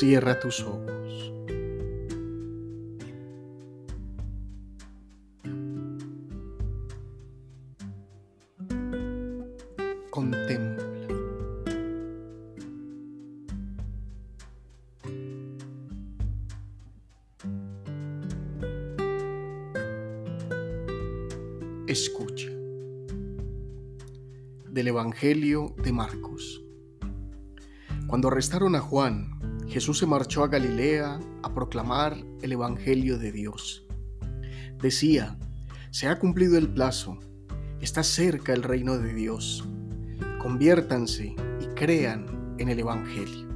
Cierra tus ojos. Contempla. Escucha. Del Evangelio de Marcos. Cuando arrestaron a Juan, Jesús se marchó a Galilea a proclamar el Evangelio de Dios. Decía, se ha cumplido el plazo, está cerca el reino de Dios. Conviértanse y crean en el Evangelio.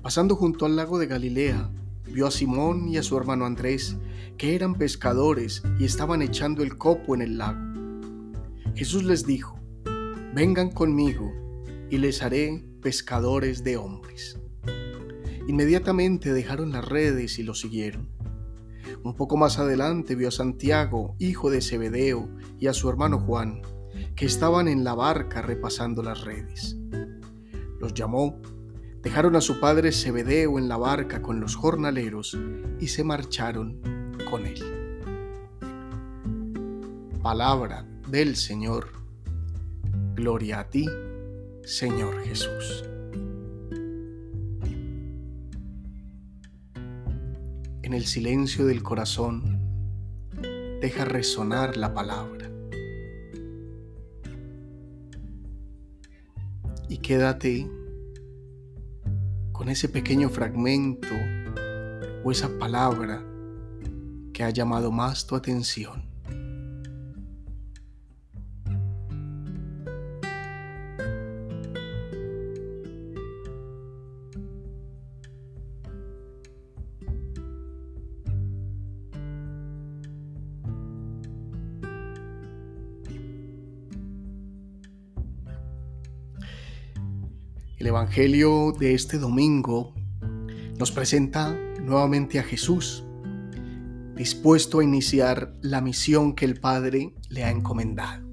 Pasando junto al lago de Galilea, vio a Simón y a su hermano Andrés, que eran pescadores y estaban echando el copo en el lago. Jesús les dijo, vengan conmigo y les haré pescadores de hombres. Inmediatamente dejaron las redes y lo siguieron. Un poco más adelante vio a Santiago, hijo de Zebedeo, y a su hermano Juan, que estaban en la barca repasando las redes. Los llamó, dejaron a su padre Zebedeo en la barca con los jornaleros y se marcharon con él. Palabra del Señor. Gloria a ti, Señor Jesús. En el silencio del corazón, deja resonar la palabra. Y quédate con ese pequeño fragmento o esa palabra que ha llamado más tu atención. El Evangelio de este domingo nos presenta nuevamente a Jesús, dispuesto a iniciar la misión que el Padre le ha encomendado.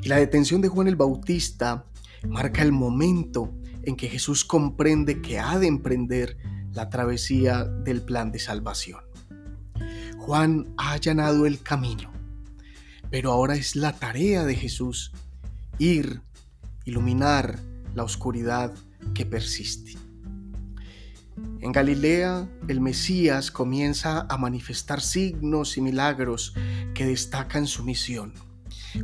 Y la detención de Juan el Bautista marca el momento en que Jesús comprende que ha de emprender la travesía del plan de salvación. Juan ha allanado el camino, pero ahora es la tarea de Jesús ir, iluminar, la oscuridad que persiste. En Galilea, el Mesías comienza a manifestar signos y milagros que destacan su misión.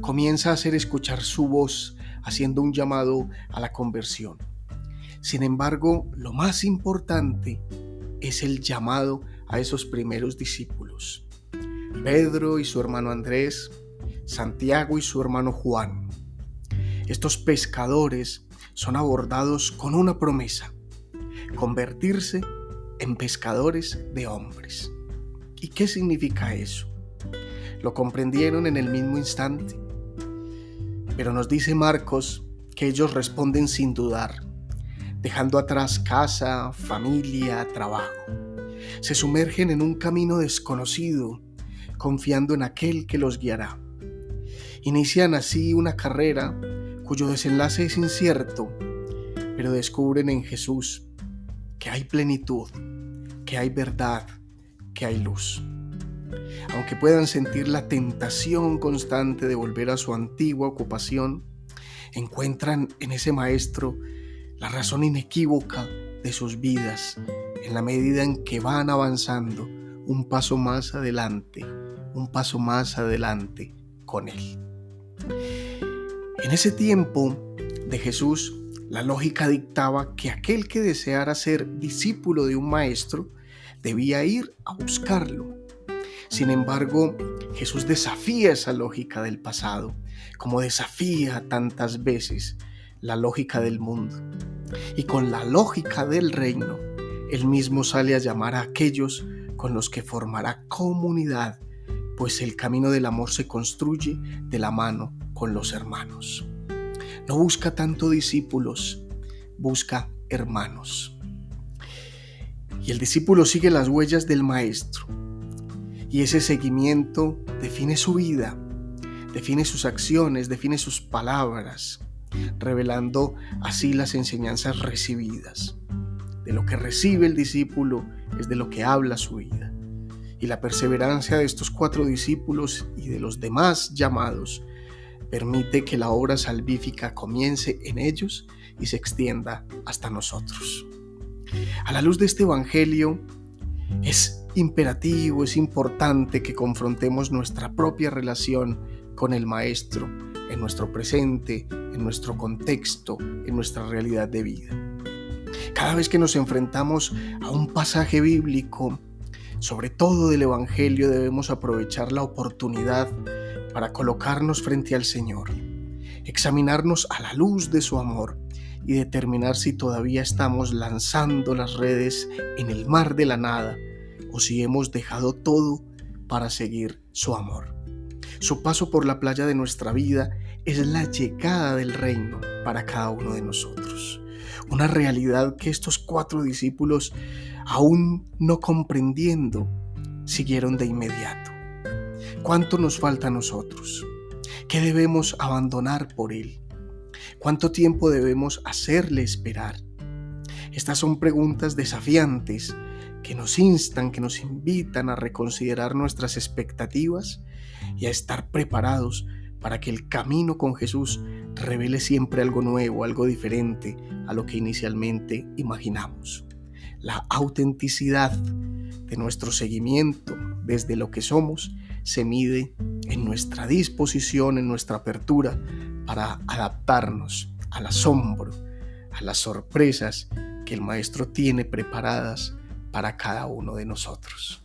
Comienza a hacer escuchar su voz, haciendo un llamado a la conversión. Sin embargo, lo más importante es el llamado a esos primeros discípulos. Pedro y su hermano Andrés, Santiago y su hermano Juan. Estos pescadores son abordados con una promesa, convertirse en pescadores de hombres. ¿Y qué significa eso? Lo comprendieron en el mismo instante. Pero nos dice Marcos que ellos responden sin dudar, dejando atrás casa, familia, trabajo. Se sumergen en un camino desconocido, confiando en aquel que los guiará. Inician así una carrera cuyo desenlace es incierto, pero descubren en Jesús que hay plenitud, que hay verdad, que hay luz. Aunque puedan sentir la tentación constante de volver a su antigua ocupación, encuentran en ese Maestro la razón inequívoca de sus vidas en la medida en que van avanzando un paso más adelante, un paso más adelante con Él. En ese tiempo de Jesús, la lógica dictaba que aquel que deseara ser discípulo de un maestro debía ir a buscarlo. Sin embargo, Jesús desafía esa lógica del pasado, como desafía tantas veces la lógica del mundo. Y con la lógica del reino, él mismo sale a llamar a aquellos con los que formará comunidad, pues el camino del amor se construye de la mano con los hermanos. No busca tanto discípulos, busca hermanos. Y el discípulo sigue las huellas del maestro. Y ese seguimiento define su vida, define sus acciones, define sus palabras, revelando así las enseñanzas recibidas. de lo que recibe el discípulo es de lo que habla su vida. Y la perseverancia de estos cuatro discípulos y de los demás llamados permite que la obra salvífica comience en ellos y se extienda hasta nosotros. A la luz de este Evangelio, es imperativo, es importante que confrontemos nuestra propia relación con el Maestro en nuestro presente, en nuestro contexto, en nuestra realidad de vida. Cada vez que nos enfrentamos a un pasaje bíblico, sobre todo del Evangelio, debemos aprovechar la oportunidad para colocarnos frente al Señor, examinarnos a la luz de su amor y determinar si todavía estamos lanzando las redes en el mar de la nada o si hemos dejado todo para seguir su amor. Su paso por la playa de nuestra vida es la llegada del reino para cada uno de nosotros. Una realidad que estos cuatro discípulos, aún no comprendiendo, siguieron de inmediato. ¿Cuánto nos falta a nosotros? ¿Qué debemos abandonar por Él? ¿Cuánto tiempo debemos hacerle esperar? Estas son preguntas desafiantes que nos instan, que nos invitan a reconsiderar nuestras expectativas y a estar preparados para que el camino con Jesús revele siempre algo nuevo, algo diferente a lo que inicialmente imaginamos. La autenticidad de nuestro seguimiento desde lo que somos se mide en nuestra disposición, en nuestra apertura para adaptarnos al asombro, a las sorpresas que el Maestro tiene preparadas para cada uno de nosotros.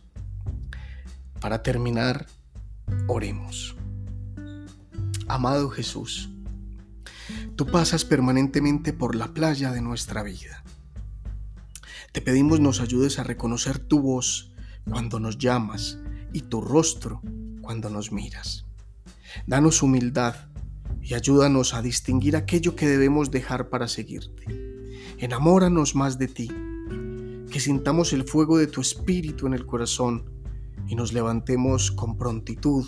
Para terminar, oremos. Amado Jesús, tú pasas permanentemente por la playa de nuestra vida. Te pedimos nos ayudes a reconocer tu voz cuando nos llamas y tu rostro cuando nos miras. Danos humildad y ayúdanos a distinguir aquello que debemos dejar para seguirte. Enamóranos más de ti, que sintamos el fuego de tu espíritu en el corazón y nos levantemos con prontitud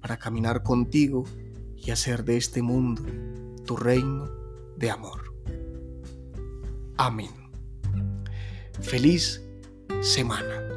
para caminar contigo y hacer de este mundo tu reino de amor. Amén. Feliz semana.